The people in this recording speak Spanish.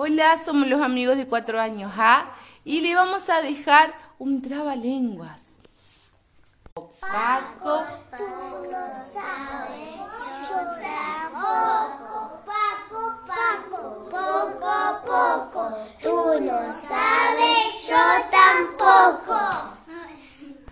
Hola, somos los amigos de cuatro años A y le vamos a dejar un trabalenguas. Paco, tú no sabes, yo tampoco. Paco, Paco, poco, poco, tú no sabes, yo tampoco.